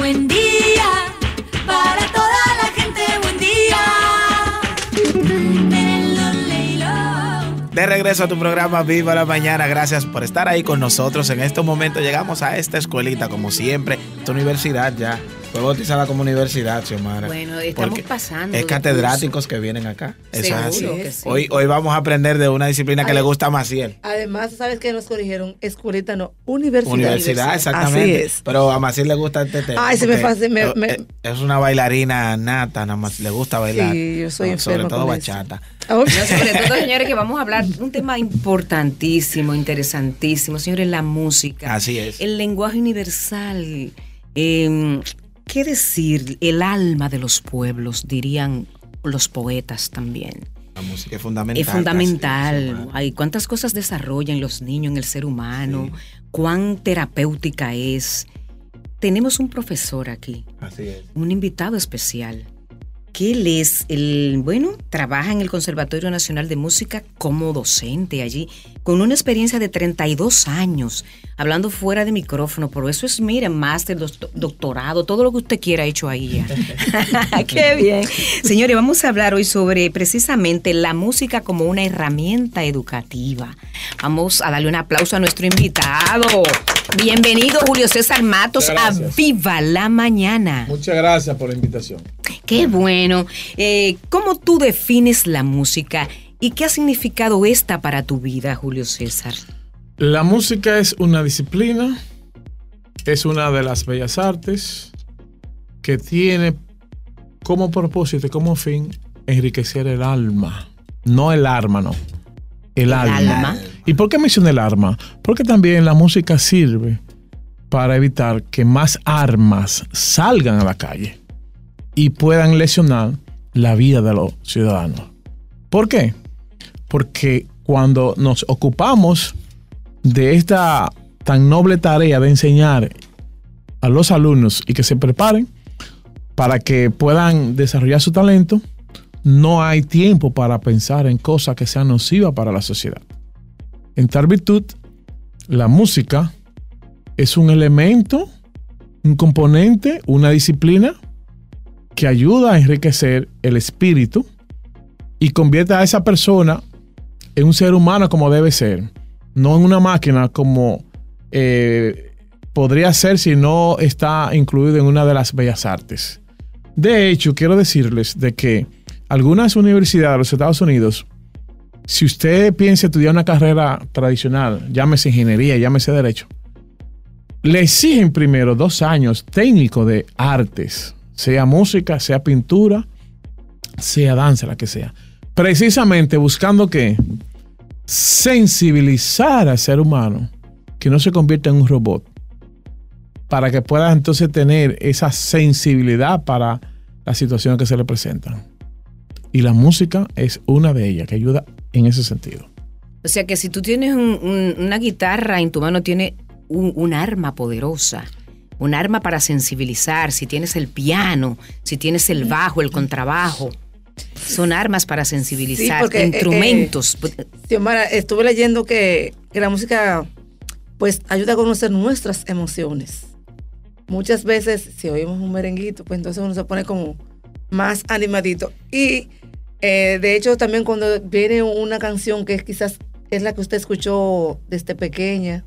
Buen día, para toda la gente, buen día. De regreso a tu programa Viva la Mañana. Gracias por estar ahí con nosotros. En este momento llegamos a esta escuelita, como siempre, esta universidad ya. Fue bautizada como universidad, Xiomara. Bueno, estamos Porque pasando Es catedráticos que vienen acá. Eso así. que sí. Hoy, hoy vamos a aprender de una disciplina que Ay. le gusta a Maciel. Además, ¿sabes qué nos corrigieron? Escuelita, no, universidad. Universidad, exactamente. Así es. Pero a Maciel le gusta este tema. Ay, se me me- es- me- Es una bailarina nata, nada más le gusta bailar. Sí, yo soy No, Sobre todo con eso. bachata. No, sobre todo, señores, que vamos a hablar de un tema importantísimo, interesantísimo, señores, la música. Así es. El lenguaje universal. eh, ¿Qué decir? El alma de los pueblos, dirían los poetas también. La música es fundamental. Es fundamental. Hay cuántas cosas desarrollan los niños en el ser humano, cuán terapéutica es. Tenemos un profesor aquí, Así es. un invitado especial, que él es el, bueno, trabaja en el Conservatorio Nacional de Música como docente allí, con una experiencia de 32 años, hablando fuera de micrófono, por eso es, mire, máster, doct- doctorado, todo lo que usted quiera hecho ahí ya. Qué bien. Señores, vamos a hablar hoy sobre precisamente la música como una herramienta educativa. Vamos a darle un aplauso a nuestro invitado. Bienvenido, Julio César Matos, a. Viva la Mañana. Muchas gracias por la invitación. Qué bueno. Eh, ¿Cómo tú defines la música y qué ha significado esta para tu vida, Julio César? La música es una disciplina, es una de las bellas artes que tiene como propósito y como fin enriquecer el alma. No el arma, no. El, alma. alma. ¿Y por qué mencioné el arma? Porque también la música sirve para evitar que más armas salgan a la calle y puedan lesionar la vida de los ciudadanos. ¿Por qué? Porque cuando nos ocupamos de esta tan noble tarea de enseñar a los alumnos y que se preparen para que puedan desarrollar su talento, no hay tiempo para pensar en cosas que sean nocivas para la sociedad. En tal virtud, la música es un elemento, un componente, una disciplina que ayuda a enriquecer el espíritu y convierte a esa persona en un ser humano como debe ser, no en una máquina como eh, podría ser si no está incluido en una de las bellas artes. De hecho, quiero decirles de que algunas universidades de los Estados Unidos, si usted piensa estudiar una carrera tradicional, llámese ingeniería, llámese derecho, le exigen primero dos años técnico de artes, sea música, sea pintura, sea danza, la que sea. Precisamente buscando que sensibilizar al ser humano, que no se convierta en un robot, para que pueda entonces tener esa sensibilidad para las situaciones que se le presentan. Y la música es una de ellas que ayuda en ese sentido. O sea que si tú tienes un- un- una guitarra en tu mano, tiene un arma poderosa. Un arma para sensibilizar. Si tienes el piano, si tienes el bajo, el contrabajo. Son armas para sensibilizar, porque, eh, instrumentos. Xiomara, estuve leyendo que, que la música pues ayuda a conocer nuestras emociones. Muchas veces si oímos un merenguito, pues entonces uno se pone como más animadito. Y eh, de hecho también cuando viene una canción que quizás es la que usted escuchó desde pequeña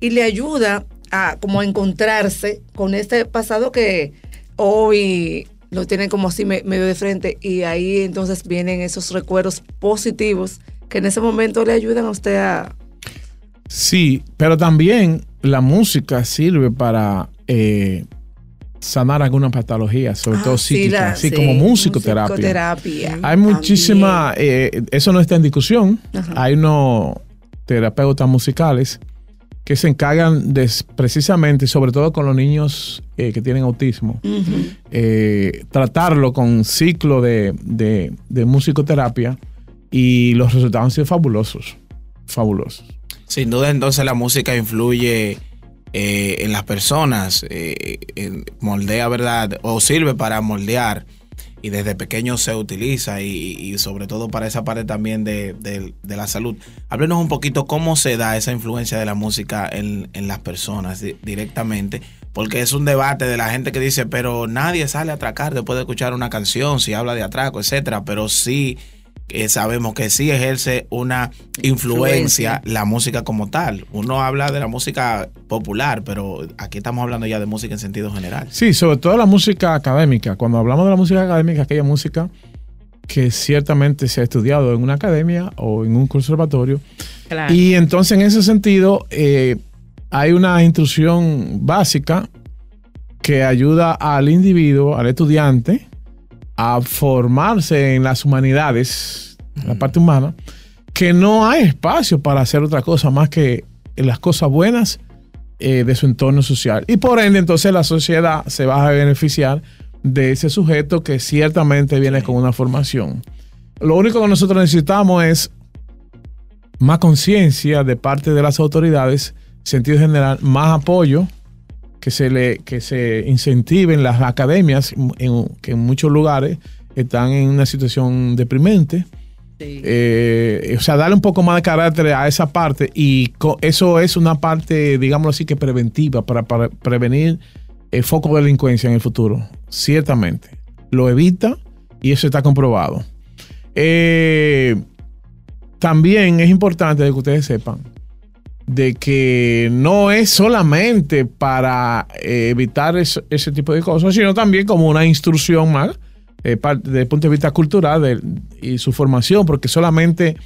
y le ayuda a como a encontrarse con este pasado que hoy lo tiene como así me- medio de frente y ahí entonces vienen esos recuerdos positivos que en ese momento le ayudan a usted a... Sí, pero también la música sirve para eh, sanar alguna patología, sobre Ah, todo sí, psíquica, la- así sí, como musicoterapia. musicoterapia. Hay muchísima, eh, eso no está en discusión. Ajá. Hay unos terapeutas musicales que se encargan de precisamente, sobre todo con los niños eh, que tienen autismo, eh, tratarlo con ciclo de, de- de musicoterapia y los resultados han sido fabulosos. Fabulosos. Sin duda, entonces la música influye eh, en las personas, eh, moldea, ¿verdad? O sirve para moldear. Y desde pequeño se utiliza y, y sobre todo para esa parte también de, de- de la salud. Háblenos un poquito cómo se da esa influencia de la música en, en las personas di- directamente, porque es un debate de la gente que dice, pero nadie sale a atracar después de escuchar una canción, si habla de atraco, etcétera, pero sí eh, sabemos que sí ejerce una influencia, Influencia. la música como tal. Uno habla de la música popular, pero aquí estamos hablando ya de música en sentido general. Sí, sobre todo la música académica. Cuando hablamos de la música académica, aquella música que ciertamente se ha estudiado en una academia o en un conservatorio. Claro. Y entonces en ese sentido eh, hay una instrucción básica que ayuda al individuo, al estudiante, a formarse en las humanidades, en la parte humana, que no hay espacio para hacer otra cosa más que las cosas buenas eh, de su entorno social. Y por ende, entonces la sociedad se va a beneficiar de ese sujeto que ciertamente viene con una formación. Lo único que nosotros necesitamos es más conciencia de parte de las autoridades, sentido general, más apoyo, que se le que se incentiven las academias en- que en muchos lugares están en una situación deprimente. Sí. Eh, o sea, darle un poco más de carácter a esa parte y eso es una parte, digámoslo así, que preventiva para, para prevenir el foco de delincuencia en el futuro. Ciertamente. Lo evita y eso está comprobado. Eh, también es importante que ustedes sepan de que no es solamente para eh, evitar ese tipo de cosas, sino también como una instrucción más eh, desde el punto de vista cultural y su formación, porque solamente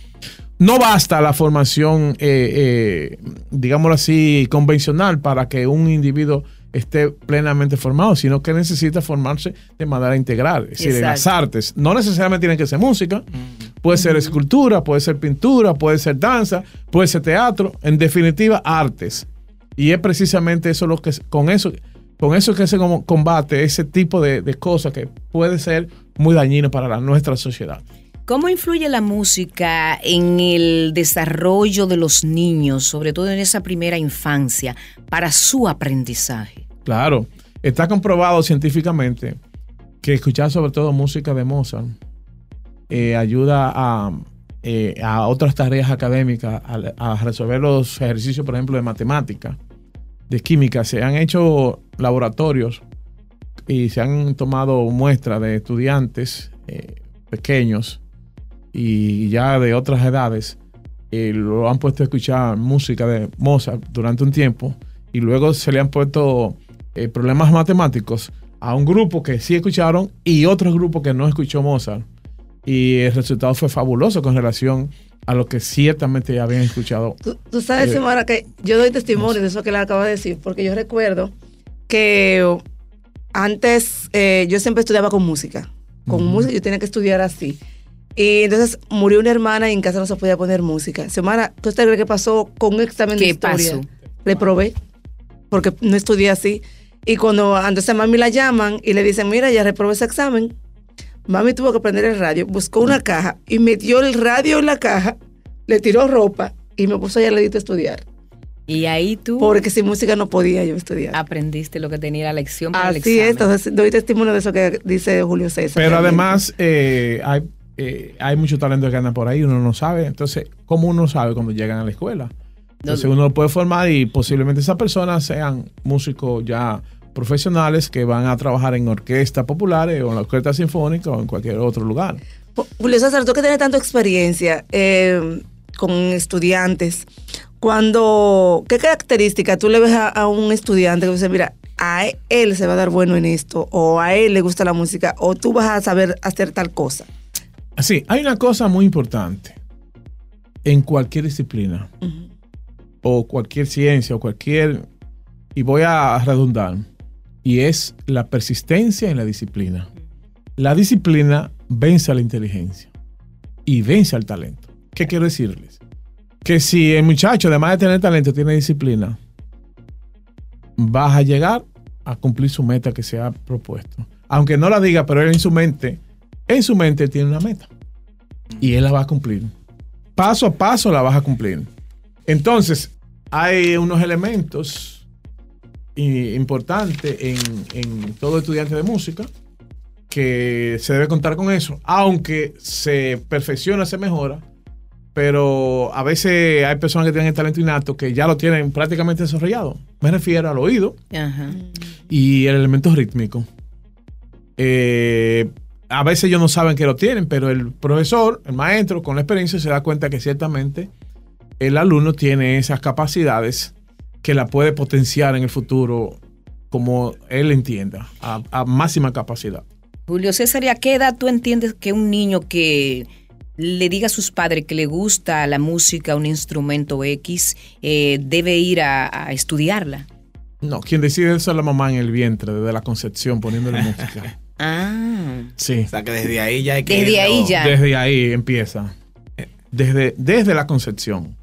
no basta la formación, eh, eh, digámoslo así, convencional para que un individuo esté plenamente formado, sino que necesita formarse de manera integral. Es decir, en las artes. No necesariamente tienen que ser música, puede ser escultura, puede ser pintura, puede ser danza, puede ser teatro, en definitiva, artes. Y es precisamente eso lo que con eso, con eso que se combate ese tipo de, de cosas que puede ser muy dañino para la- nuestra sociedad. ¿Cómo influye la música en el desarrollo de los niños, sobre todo en esa primera infancia, para su aprendizaje? Claro, está comprobado científicamente que escuchar sobre todo música de Mozart eh, ayuda a, eh, a otras tareas académicas, a, resolver los ejercicios, por ejemplo, de matemática, de química. Se han hecho laboratorios y se han tomado muestras de estudiantes eh, pequeños y ya de otras edades. lo han puesto a escuchar música de Mozart durante un tiempo y luego se le han puesto eh, problemas matemáticos a un grupo que sí escucharon y otro grupo que no escuchó Mozart. Y el resultado fue fabuloso con relación a lo que ciertamente ya habían escuchado. Tú, tú sabes, Eh, Xiomara, que yo doy testimonio de eso que le acabo de decir, porque yo recuerdo que antes eh, yo siempre estudiaba con música. Con Ujú. música yo tenía que estudiar así. Y entonces murió una hermana y en casa no se podía poner música. Xiomara, ¿tú te crees que pasó con un examen de ¿Qué historia? pasó? Le probé, porque no estudié así. Y cuando entonces a mami la llaman y le dicen, mira, ya reprobé ese examen, mami tuvo que prender el radio, buscó una caja y metió el radio en la caja, le tiró ropa y me puso allá al ladito a estudiar. Y ahí tú Porque sin música no podía yo estudiar. aprendiste lo que tenía la lección para el Así examen. es, entonces doy testimonio de eso que dice Julio César. Pero realmente. además eh, hay, eh, hay mucho talento que anda por ahí, uno no sabe. Entonces, ¿cómo uno sabe cuando llegan a la escuela? Entonces uno lo puede formar y posiblemente esas personas sean músicos ya profesionales que van a trabajar en orquestas populares o en la orquesta sinfónica o en cualquier otro lugar. Julio César, tú que tienes tanta experiencia eh, con estudiantes, cuando, ¿qué característica tú le ves a, a un estudiante que dice, mira, a él se va a dar bueno en esto, o a él le gusta la música, o tú vas a saber hacer tal cosa? Así, hay una cosa muy importante en cualquier disciplina o cualquier ciencia o cualquier, y voy a redundar, y es la persistencia en la disciplina. La disciplina vence a la inteligencia y vence al talento. ¿Qué quiero decirles? Que si el muchacho, además de tener talento, tiene disciplina, vas a llegar a cumplir su meta que se ha propuesto. Aunque no la diga, pero él en su mente, en su mente tiene una meta. Y él la va a cumplir. Paso a paso la vas a cumplir. Entonces, hay unos elementos i- importantes en, en todo estudiante de música que se debe contar con eso. Aunque se perfecciona, se mejora, pero a veces hay personas que tienen el talento innato que ya lo tienen prácticamente desarrollado. Me refiero al oído Ajá. y el elemento rítmico. Eh, a veces ellos no saben que lo tienen, pero el profesor, el maestro, con la experiencia se da cuenta que ciertamente el alumno tiene esas capacidades que la puede potenciar en el futuro como él entienda, a, a máxima capacidad. Julio César, ¿y a qué edad tú entiendes que un niño que le diga a sus padres que le gusta la música, un instrumento X, eh, debe ir a, a estudiarla? No, quien decide eso es la mamá en el vientre, desde la concepción, poniéndole música. Ah, Sí. O sea que desde ahí ya hay que Desde ahí ya. Desde ahí empieza. Desde, desde la concepción.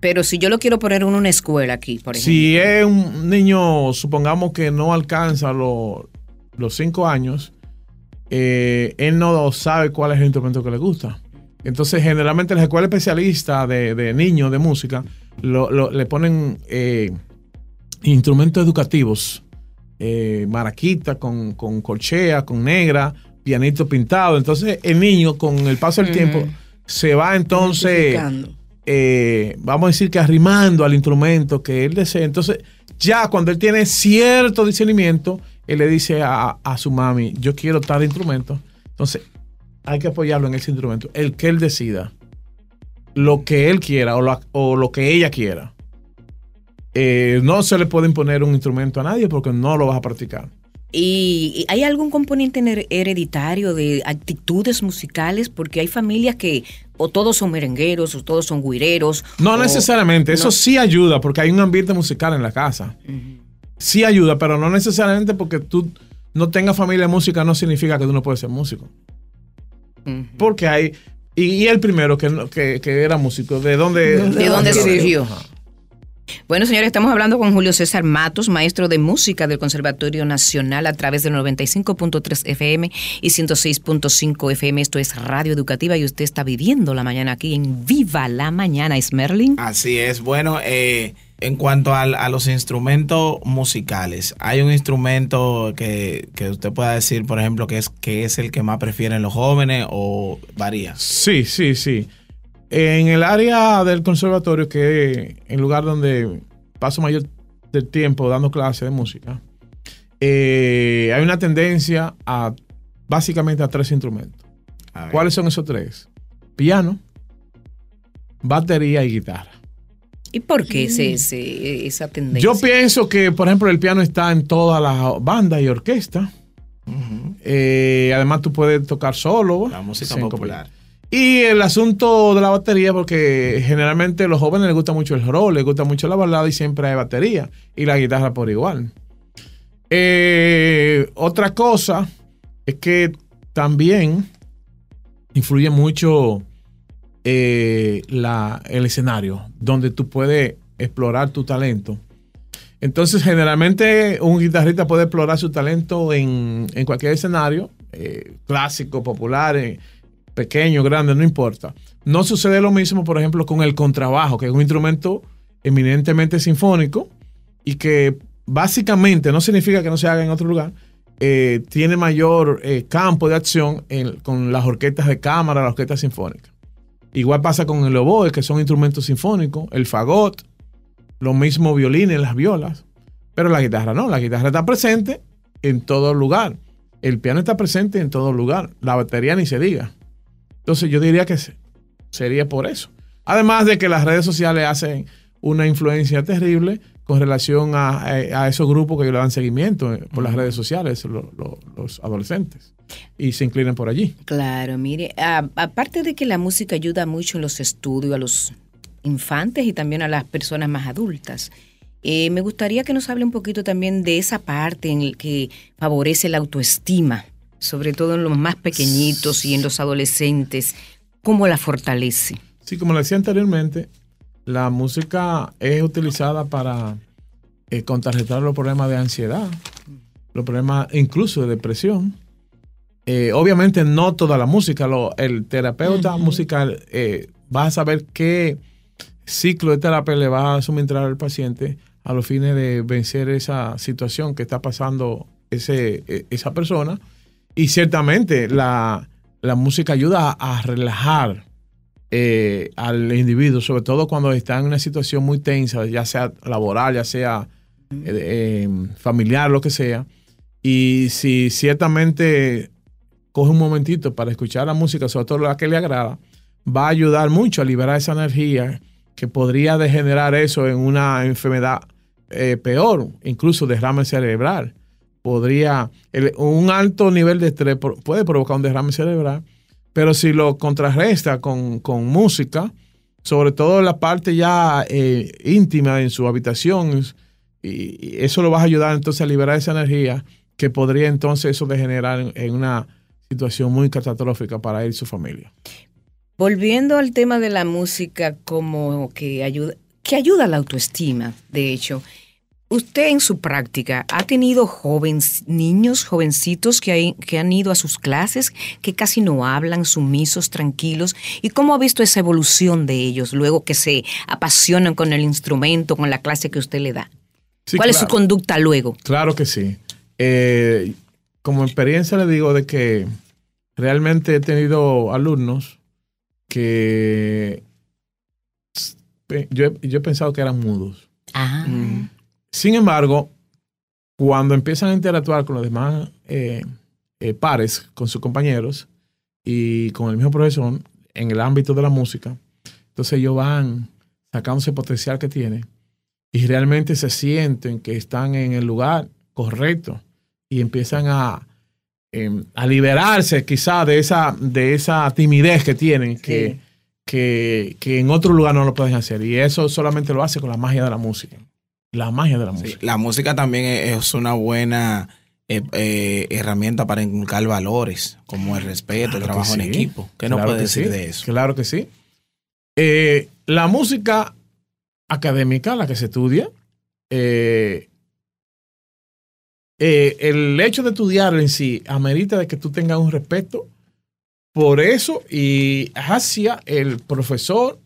Pero si yo lo quiero poner en una escuela aquí, por ejemplo. Si es un niño, supongamos que no alcanza lo- los cinco años, eh, él no sabe cuál es el instrumento que le gusta. Entonces, generalmente las escuelas especialistas de, de niños de música lo- lo- le ponen eh, instrumentos educativos, eh, maraquita con, con corchea, con negra, pianito pintado. Entonces, el niño con el paso del tiempo se va entonces. Eh, vamos a decir que arrimando al instrumento que él desea. Entonces, ya cuando él tiene cierto discernimiento, él le dice a, a su mami, yo quiero tal instrumento. Entonces, hay que apoyarlo en ese instrumento, el que él decida, lo que él quiera o, o lo que ella quiera. Eh, no se le puede imponer un instrumento a nadie porque no lo vas a practicar. ¿Y hay algún componente her- hereditario de actitudes musicales? Porque hay familias que o todos son merengueros o todos son guireros. No o- necesariamente, eso no. sí ayuda porque hay un ambiente musical en la casa. Sí ayuda, pero no necesariamente porque tú no tengas familia de música no significa que tú no puedes ser músico. Porque hay, y, y el primero que, que, que era músico, ¿de dónde? ¿De dónde surgió? Ajá. Bueno, señores, estamos hablando con Julio César Matos, maestro de música del Conservatorio Nacional a través del 95.3 FM y 106.5 FM. Esto es Radio Educativa y usted está viviendo la mañana aquí en Viva la Mañana. ¿Es Merlin? Así es. Bueno, eh, en cuanto al- a, los instrumentos musicales, hay un instrumento que, que usted pueda decir, por ejemplo, que es, que es el que más prefieren los jóvenes o varía. Sí, sí, sí. En el área del conservatorio, que es el lugar donde paso mayor del tiempo dando clases de música, eh, hay una tendencia a básicamente a tres instrumentos. A. ¿Cuáles son esos tres? Piano, batería y guitarra. ¿Y por qué ese, ese- esa tendencia? Yo pienso que, por ejemplo, el piano está en todas las bandas y orquestas. Eh, además, tú puedes tocar solo. La música popular. Y el asunto de la batería, porque generalmente a los jóvenes les gusta mucho el rock, les gusta mucho la balada y siempre hay batería. Y la guitarra por igual. Eh, otra cosa es que también influye mucho eh, la, el escenario, donde tú puedes explorar tu talento. Entonces, generalmente un guitarrista puede explorar su talento en, en cualquier escenario, eh, clásico, popular, pequeño, grande, no importa. No sucede lo mismo, por ejemplo, con el contrabajo, que es un instrumento eminentemente sinfónico y que básicamente no significa que no se haga en otro lugar, eh, tiene mayor eh, campo de acción con las orquestas de cámara, las orquestas sinfónicas. Igual pasa con el oboe, que son instrumentos sinfónicos, el fagot, lo mismo violines, las violas, pero la guitarra no, la guitarra está presente en todo lugar. El piano está presente en todo lugar, la batería ni se diga. Entonces yo diría que se- sería por eso. Además de que las redes sociales hacen una influencia terrible con relación a, a- a esos grupos que le dan seguimiento eh, por las redes sociales, lo- lo- los adolescentes, y se inclinan por allí. Claro, mire, a- aparte de que la música ayuda mucho en los estudios a los infantes y también a las personas más adultas, eh, me gustaría que nos hable un poquito también de esa parte en el que favorece la autoestima, sobre todo en los más pequeñitos y en los adolescentes, cómo la fortalece. Sí, como le decía anteriormente, la música es utilizada para eh, contrarrestar los problemas de ansiedad, los problemas incluso de depresión. Eh, obviamente no toda la música, lo- el terapeuta musical eh, va a saber qué ciclo de terapia le va a suministrar al paciente a los fines de vencer esa situación que está pasando ese, eh, esa persona. Y ciertamente la, la música ayuda a, a relajar eh, al individuo, sobre todo cuando está en una situación muy tensa, ya sea laboral, ya sea eh, eh, familiar, lo que sea. Y si ciertamente coge un momentito para escuchar la música, sobre todo la que le agrada, va a ayudar mucho a liberar esa energía que podría degenerar eso en una enfermedad eh, peor, incluso derrame cerebral. Podría, un alto nivel de estrés puede provocar un derrame cerebral, pero si lo contrarresta con, con música, sobre todo la parte ya eh, íntima en su habitación, y, eso lo va a ayudar entonces a liberar esa energía que podría entonces eso degenerar en, en una situación muy catastrófica para él y su familia. Volviendo al tema de la música como que ayuda, que ayuda a la autoestima, de hecho. Usted en su práctica ha tenido jóvenes, niños, jovencitos que, hay- que han ido a sus clases, que casi no hablan, sumisos, tranquilos. ¿Y cómo ha visto esa evolución de ellos luego que se apasionan con el instrumento, con la clase que usted le da? Sí, ¿Cuál es su claro. conducta luego? Claro que sí. Eh, como experiencia le digo de que realmente he tenido alumnos que yo, he- yo he pensado que eran mudos. Ah, Sin embargo, cuando empiezan a interactuar con los demás eh, eh, pares, con sus compañeros y con el mismo profesor en el ámbito de la música, entonces ellos van sacando ese potencial que tienen y realmente se sienten que están en el lugar correcto y empiezan a, em, a liberarse quizá de esa, de esa timidez que tienen, que, que, que en otro lugar no lo pueden hacer. Y eso solamente lo hace con la magia de la música. La magia de la Sí, música. la música también es es una buena eh, eh, herramienta para inculcar valores, como el respeto, el Claro trabajo en equipo. ¿Qué Claro puede decir sí. de eso? Claro que sí. Eh, la música académica, la que se estudia, el hecho de estudiar en sí amerita de que tú tengas un respeto por eso y hacia el profesor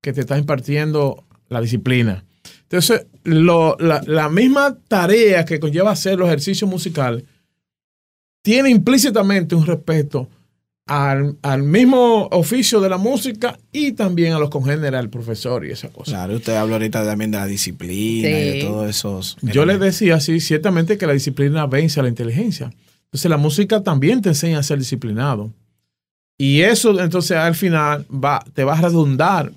que te está impartiendo la disciplina. Entonces, lo- la, la misma tarea que conlleva hacer los ejercicios musicales tiene implícitamente un respeto al, al mismo oficio de la música y también a los congéneres, al profesor y esa cosa. Claro, usted habló ahorita también de la disciplina y de Sí. todos esos. Yo les decía así, ciertamente que la disciplina vence a la inteligencia. Entonces la música también te enseña a ser disciplinado. Y eso entonces al final va, te va a redundar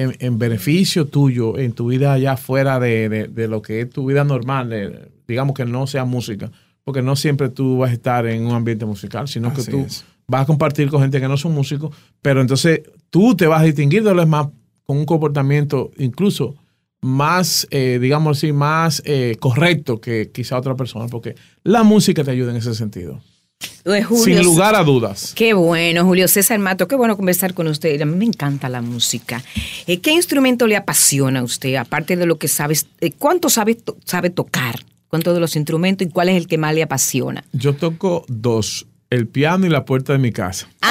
en, en beneficio tuyo en tu vida allá fuera de, de- de lo que es tu vida normal, de- digamos que no sea música, porque no siempre tú vas a estar en un ambiente musical, sino que tú es. vas a compartir con gente que no son músicos, pero entonces tú te vas a distinguir de los demás con un comportamiento incluso más, eh, digamos así, más eh, correcto que quizá otra persona, porque la música te ayuda en ese sentido. Julio, Sin lugar a dudas. Qué bueno, Julio César Mato, qué bueno conversar con usted. A mí me encanta la música. Eh, ¿Qué instrumento le apasiona a usted, aparte de lo que sabes? eh, ¿Cuánto sabe, to- sabe tocar? ¿Cuántos de los instrumentos y cuál es el que más le apasiona? Yo toco dos, el piano y la puerta de mi casa.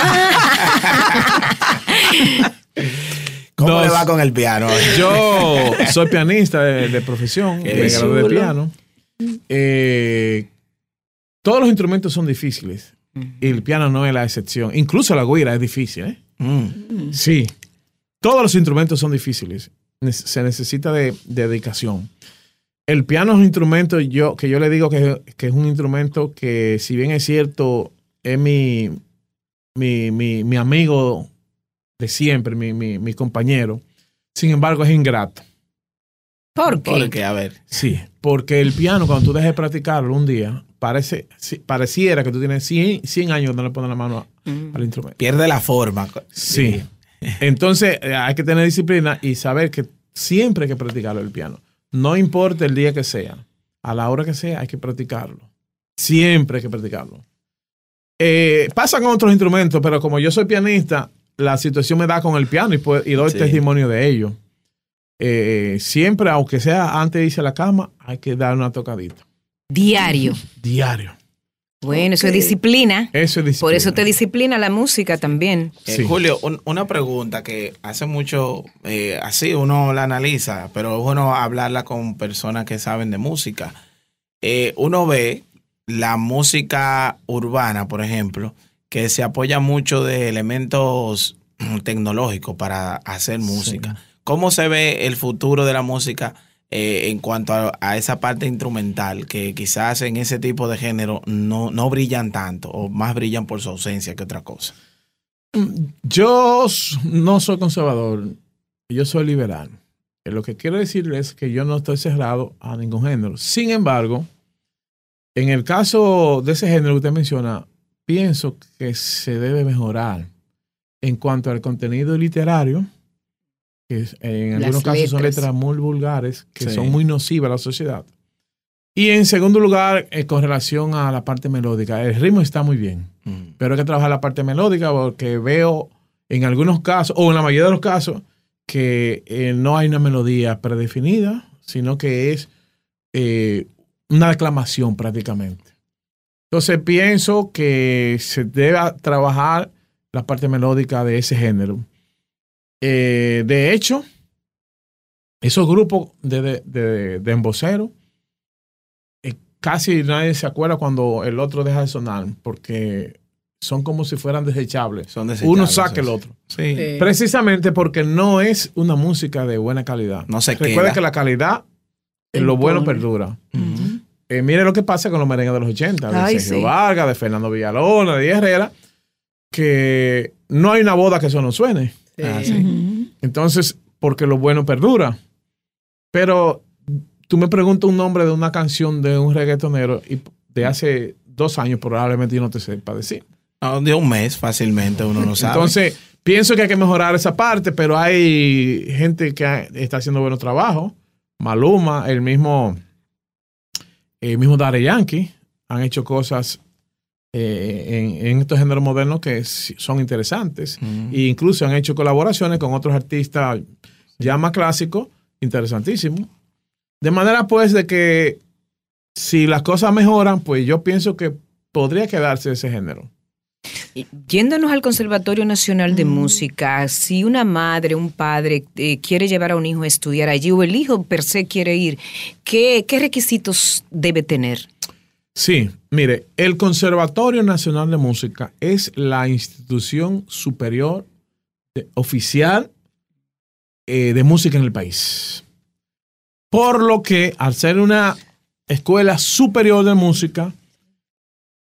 ¿Cómo Dos. le va con el piano? Yo soy pianista de, de profesión, me gradué de piano. Eh, todos los instrumentos son difíciles y el piano no es la excepción. Incluso la guira es difícil. ¿eh? Mm. Sí, todos los instrumentos son difíciles. Ne- Se necesita de, de dedicación. El piano es un instrumento yo, que yo le digo que, que es un instrumento que, si bien es cierto, es mi, mi, mi, mi amigo de siempre, mi, mi, mi compañero, sin embargo es ingrato. ¿Por qué? Porque, a ver, Sí, porque el piano, cuando tú dejes de practicarlo un día, parece, pareciera que tú tienes 100, 100 años de no le poner la mano a- Mm. al instrumento. pierde la forma. Sí. Entonces eh, hay que tener disciplina y saber que siempre hay que practicarlo el piano. No importa el día que sea, a la hora que sea hay que practicarlo. Siempre hay que practicarlo. Eh, pasa con otros instrumentos, pero como yo soy pianista, la situación me da con el piano y, y doy Sí. testimonio de ello. Eh, siempre, aunque sea antes de irse a la cama, hay que dar una tocadita. Diario. Diario. Bueno, eso es disciplina. Eso es disciplina. Por eso te disciplina la música también. Eh, Sí. Julio, un- una pregunta que hace mucho, eh, así uno la analiza, pero es bueno hablarla con personas que saben de música. Eh, uno ve la música urbana, por ejemplo, que se apoya mucho de elementos mm, tecnológico para hacer música. ¿Cómo se ve el futuro de la música eh, en cuanto a, a esa parte instrumental que quizás en ese tipo de género no, no brillan tanto o más brillan por su ausencia que otra cosa? Yo s- no soy conservador, yo soy liberal. Eh, Lo que quiero decir es que yo no estoy cerrado a ningún género. Sin embargo, en el caso de ese género que usted menciona, pienso que se debe mejorar en cuanto al contenido literario, que en Las algunos casos son letras. letras muy vulgares, que Sí. son muy nocivas a la sociedad. Y en segundo lugar, eh, con relación a la parte melódica, el ritmo está muy bien Mm. pero hay que trabajar la parte melódica porque veo en algunos casos, o en la mayoría de los casos, que eh, no hay una melodía predefinida, sino que es eh, una declamación prácticamente. Entonces pienso que se debe trabajar la parte melódica de ese género. Eh, de hecho, esos grupos de, de, de, de emboceros, eh, casi nadie se acuerda cuando el otro deja de sonar, porque son como si fueran desechables. Son Uno saca el otro. Sí. Sí. Precisamente porque no es una música de buena calidad. No se Recuerda queda. que la calidad, en lo bueno perdura. Eh, mire lo que pasa con los merengues de los 80, de Ay, Sergio sí. Vargas, de Fernando Villalona, de Herrera, que no hay una boda que eso no suene. Ah, Sí. Entonces, porque lo bueno perdura. Pero tú me preguntas un nombre de una canción de un reggaetonero y de hace dos años probablemente yo no te sepa decir. No, de un mes fácilmente uno no sabe. Entonces, pienso que hay que mejorar esa parte, pero hay gente que está haciendo buenos trabajos. Maluma, el mismo, el mismo Daddy Yankee, han hecho cosas eh, en, en estos géneros modernos que son interesantes. Mm. E incluso han hecho colaboraciones con otros artistas ya más clásicos, interesantísimos. De manera pues de que si las cosas mejoran, pues yo pienso que podría quedarse ese género. Yéndonos al Conservatorio Nacional de Música, si una madre, un padre eh, quiere llevar a un hijo a estudiar allí o el hijo per se quiere ir, ¿qué, qué requisitos debe tener? Sí, mire, el Conservatorio Nacional de Música es la institución superior oficial eh, de música en el país. Por lo que, al ser una escuela superior de música,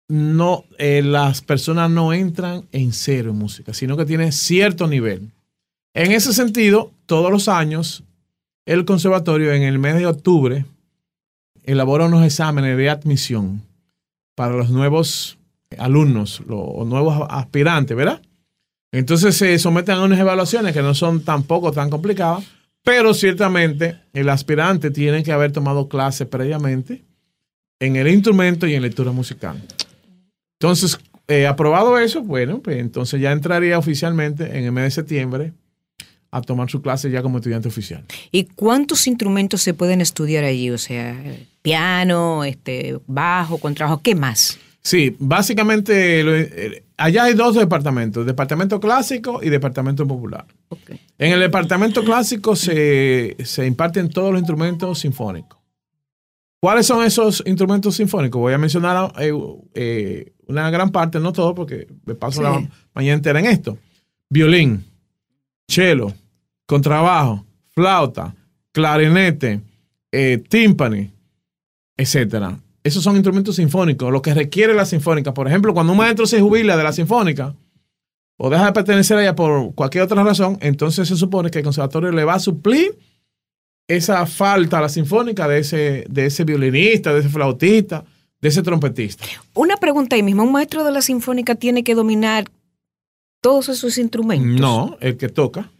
no, eh, las personas no entran en cero en música, sino que tienen cierto nivel. En ese sentido, todos los años, el conservatorio en el mes de octubre elabora unos exámenes de admisión para los nuevos alumnos, los nuevos aspirantes, ¿verdad? Entonces se someten a unas evaluaciones que no son tampoco tan complicadas, pero ciertamente el aspirante tiene que haber tomado clases previamente en el instrumento y en lectura musical. Entonces, eh, aprobado eso, bueno, pues entonces ya entraría oficialmente en el mes de septiembre a tomar su clase ya como estudiante oficial. ¿Y cuántos instrumentos se pueden estudiar allí? O sea, piano, este, bajo, contrabajo, ¿qué más? Sí, básicamente eh, allá hay dos departamentos, departamento clásico y departamento popular. Ok. En el departamento clásico se, se imparten todos los instrumentos sinfónicos. ¿Cuáles son esos instrumentos sinfónicos? Voy a mencionar eh, eh, una gran parte, no todo, porque me paso la mañana entera en esto. Violín, cello, contrabajo, flauta, clarinete, eh, tímpani, etcétera. Esos son instrumentos sinfónicos, lo que requiere la sinfónica. Por ejemplo, cuando un maestro se jubila de la sinfónica o deja de pertenecer a ella por cualquier otra razón, entonces se supone que el conservatorio le va a suplir esa falta a la sinfónica de ese, de ese violinista, de ese flautista, de ese trompetista. Una pregunta ahí mismo, ¿un maestro de la sinfónica tiene que dominar todos esos instrumentos? No, el que toca,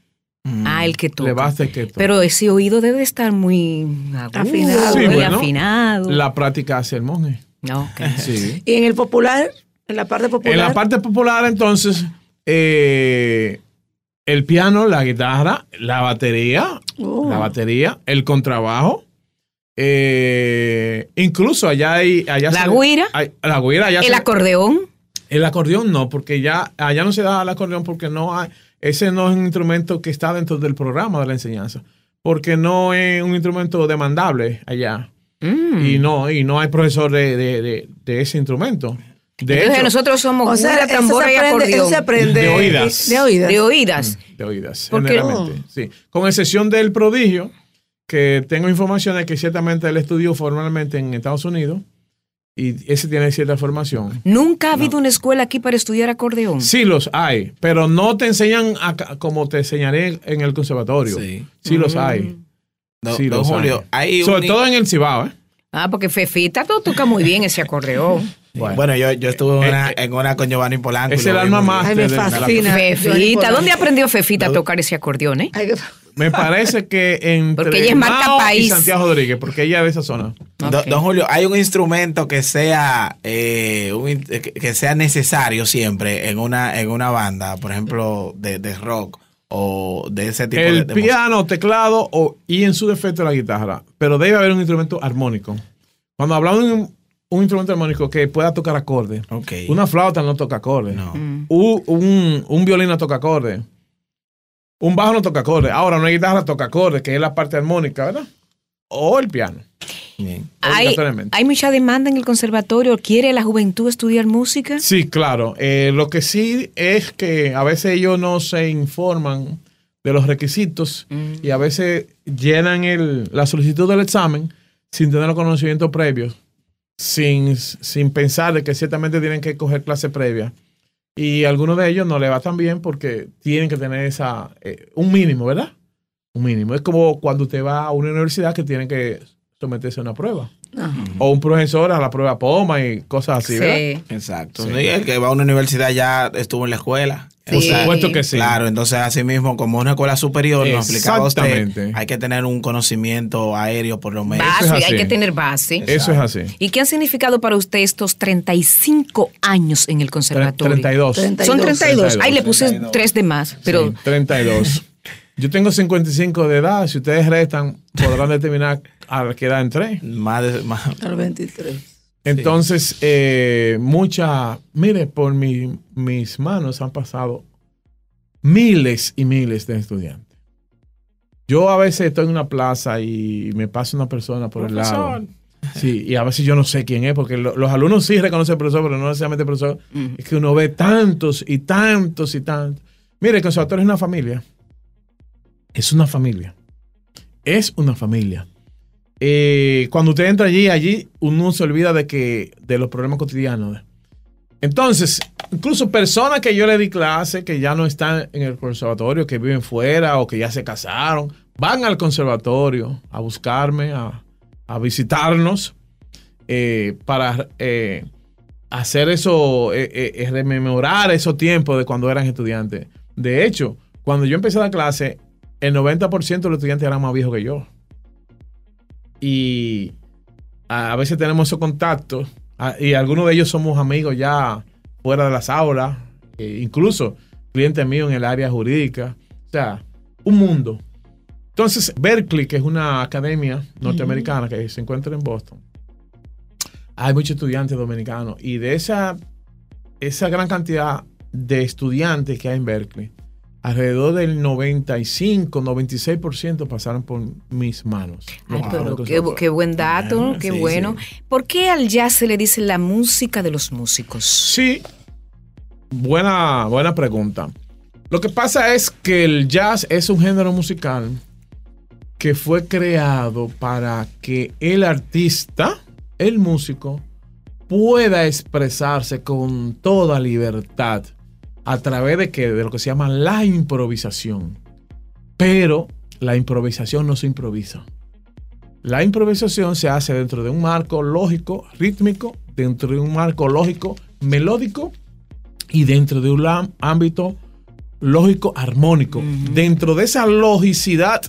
Mm. Ah, el que toca. le basta el que toca. Pero ese oído debe estar muy agudo, Afinado. Sí, y bueno, afinado. La práctica hace el monje. No, ok. Sí. Y en el popular, en la parte popular. En la parte popular, entonces, eh, el piano, la guitarra, la batería, Oh. la batería, el contrabajo. eh, incluso allá hay. Allá ¿La hay- la güira, allá El se- acordeón. el acordeón no, porque ya allá no se da el acordeón porque no hay. Ese no es un instrumento que está dentro del programa de la enseñanza. Porque no es un instrumento demandable allá. Mm. Y no, y no hay profesor de, de- de- de ese instrumento. De Entonces hecho, nosotros somos O sea, tambora se y aprende, acordeón. se aprende De oídas. De oídas. De oídas. de oídas, ¿Por qué? generalmente. Sí. Con excepción del prodigio, que tengo información de que ciertamente él estudió formalmente en Estados Unidos y ese tiene cierta formación. Nunca ha habido una escuela aquí para estudiar acordeón. Sí los hay, pero no te enseñan acá- como te enseñaré en el conservatorio. Sí. Sí los Mm. hay. Don, Sí don los Julio, hay Sobre un- todo en el Cibao, ¿eh? Ah, porque Fefita tú toca muy bien ese acordeón. Bueno, yo, yo estuve en una, Eh, eh, en una con Giovanni Polanco. es el alma más-. Ay, me fascina. Fefita. ¿dónde aprendió Fefita a tocar ese acordeón, eh? Me parece que entre Porque ella es marca Mao país. y Santiago Rodríguez, porque ella es de esa zona. Don Julio, hay un instrumento que sea eh, un in- que sea necesario siempre en una en una banda, por ejemplo, de, de rock o de ese tipo de, El de música? piano, teclado o, y en su defecto la guitarra. Pero debe haber un instrumento armónico. Cuando hablamos de un, un instrumento armónico que pueda tocar acordes. Ok. Una flauta no toca acordes. No. Mm. Un, un, un violín no toca acordes. Un bajo no toca acordes. Ahora una guitarra toca acordes, que es la parte armónica, ¿verdad? O el piano. Bien. Hay, obligatoriamente. hay mucha demanda en el conservatorio. ¿Quiere la juventud estudiar música? Sí, claro. Eh, lo que sí es que a veces ellos no se informan de los requisitos Mm. y a veces llenan el, la solicitud del examen sin tener los conocimientos previos, sin, sin pensar de que ciertamente tienen que coger clase previa. Y algunos de ellos no le va tan bien porque tienen que tener esa eh, un mínimo, ¿verdad? Un mínimo. Es como cuando usted va a una universidad que tiene que someterse a una prueba. Ajá. O un profesor a la prueba POMA y cosas así, ¿verdad? Exacto. Sí. El que va a una universidad ya estuvo en la escuela. Por Sí. supuesto que sí. Claro, entonces así mismo, como una escuela superior, nos explicaba usted, Exactamente. hay que tener un conocimiento aéreo por lo menos. Eso es Base, hay que tener base. Eso es así. ¿Y qué han significado para usted estos 35 años en el conservatorio? 32. Treinta- Son 32. 32. Ahí le puse 32. tres de más, pero Sí, 32. Yo tengo 55 de edad. Si ustedes restan, podrán determinar a qué edad entré. Más de- más- Al 23. Entonces, eh, mucha. Mire, por mi- mis manos han pasado miles y miles de estudiantes. Yo a veces estoy en una plaza y me pasa una persona por el lado. Sí, y a veces yo no sé quién es, porque lo- los alumnos sí reconocen al profesor, pero no necesariamente el profesor. Es que uno ve tantos y tantos y tantos. Mire, el conservatorio es una familia. Es una familia. Es una familia. Eh, cuando usted entra allí, allí uno se olvida de que de los problemas cotidianos. Entonces, incluso personas que yo le di clase, que ya no están en el conservatorio, que viven fuera o que ya se casaron, van al conservatorio a buscarme, a, a visitarnos, eh, para eh, hacer eso, eh, eh, eh, rememorar esos tiempos de cuando eran estudiantes. De hecho, cuando yo empecé la clase, el 90% de los estudiantes eran más viejos que yo. Y a veces tenemos esos contactos y algunos de ellos somos amigos ya fuera de las aulas, eh, incluso clientes míos en el área jurídica. O sea, un mundo. Entonces, Berkeley, que es una academia norteamericana que se encuentra en Boston, hay muchos estudiantes dominicanos y de esa, esa gran cantidad de estudiantes que hay en Berkeley, alrededor del 95, 96% pasaron por mis manos. Ay, pero qué, qué buen dato, Ah, qué sí, bueno. ¿Por qué al jazz se le dice la música de los músicos? Sí, buena, buena pregunta. Lo que pasa es que el jazz es un género musical que fue creado para que el artista, el músico, pueda expresarse con toda libertad a través de, que, de lo que se llama la improvisación. Pero la improvisación no se improvisa. La improvisación se hace dentro de un marco lógico, rítmico, dentro de un marco lógico, melódico y dentro de un ámbito lógico, armónico. Dentro de esa logicidad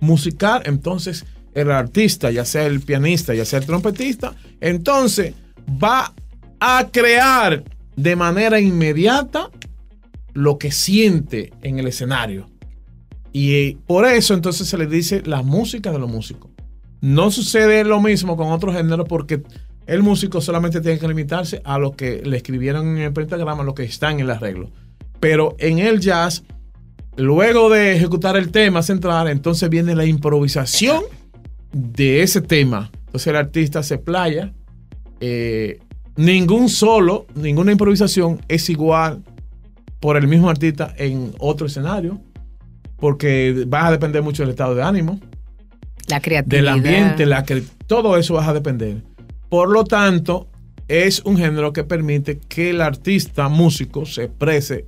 musical, entonces el artista, ya sea el pianista, ya sea el trompetista, entonces va a crear de manera inmediata lo que siente en el escenario. Y eh, por eso entonces se le dice la música de los músicos. No sucede lo mismo con otros géneros porque el músico solamente tiene que limitarse a lo que le escribieron en el pentagrama, lo que está en el arreglo. Pero en el jazz, luego de ejecutar el tema central, entonces viene la improvisación de ese tema. Entonces el artista se playa, eh, ningún solo, ninguna improvisación es igual por el mismo artista en otro escenario, porque vas a depender mucho del estado de ánimo, La creatividad. del ambiente, la todo eso vas a depender. Por lo tanto, es un género que permite que el artista músico se exprese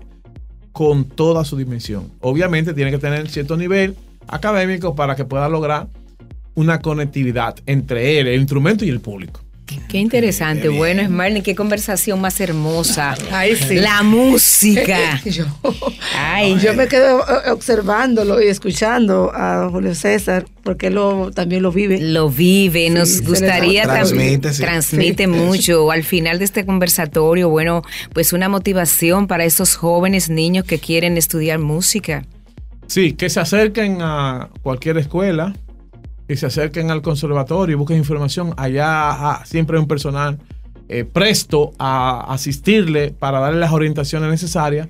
con toda su dimensión. Obviamente tiene que tener cierto nivel académico para que pueda lograr una conectividad entre él, el instrumento y el público. Qué interesante. Bueno, Esmerlin, qué conversación más hermosa. Ay, sí. La música. yo, Ay, yo me quedo eh, observándolo y escuchando a Julio César, porque él lo, también lo vive. Lo vive, nos Sí, gustaría también. Transmite, sí. Transmite Sí. mucho. Al final de este conversatorio, bueno, pues una motivación para esos jóvenes niños que quieren estudiar música. Sí, que se acerquen a cualquier escuela, que se acerquen al conservatorio y busquen información. Allá ah, siempre hay un personal eh, presto a asistirle para darle las orientaciones necesarias.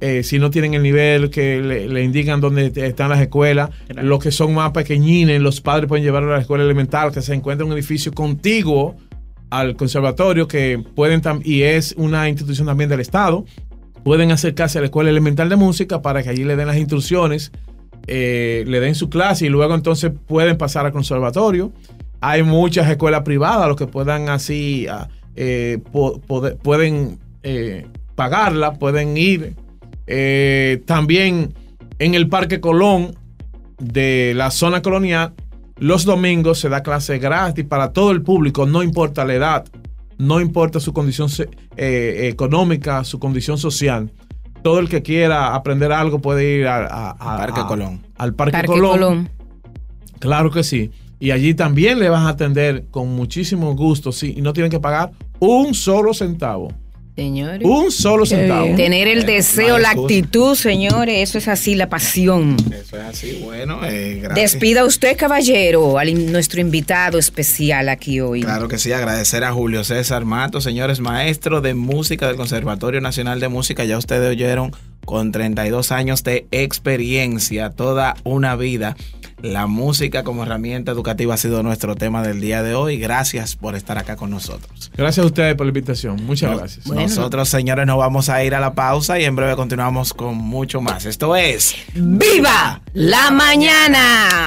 Eh, si no tienen el nivel que le, le indican dónde están las escuelas, los que son más pequeñines, los padres pueden llevarlo a la escuela elemental, que se encuentra en un edificio contiguo al conservatorio, que pueden y es una institución también del Estado, pueden acercarse a la escuela elemental de música para que allí le den las instrucciones, eh, le den su clase y luego entonces pueden pasar al conservatorio. Hay muchas escuelas privadas, los que puedan así, ah, eh, pueden eh, pagarla, pueden ir. También en el Parque Colón de la zona colonial, los domingos se da clase gratis para todo el público, no importa la edad, no importa su condición económica, su condición social. Todo el que quiera aprender algo puede ir a- a- a- Parque Colón. Al Parque, Parque Colón. Colón. Claro que sí. Y allí también le vas a atender con muchísimo gusto, sí. Y no tienen que pagar un solo centavo. Señores. Un solo centavo. bien. Tener el deseo, la actitud, señores, eso es así, la pasión. Eso es así, bueno, eh, gracias. Despida usted, caballero, a nuestro invitado especial aquí hoy. Claro que sí, agradecer a Julio César Mato, señores, maestro de música del Conservatorio Nacional de Música. Ya ustedes oyeron con 32 años de experiencia, toda una vida. La música como herramienta educativa ha sido nuestro tema del día de hoy. Gracias por estar acá con nosotros. Gracias a ustedes por la invitación. Muchas No- gracias. Bueno. Nosotros, señores, nos vamos a ir a la pausa y en breve continuamos con mucho más. Esto es ¡Viva la mañana!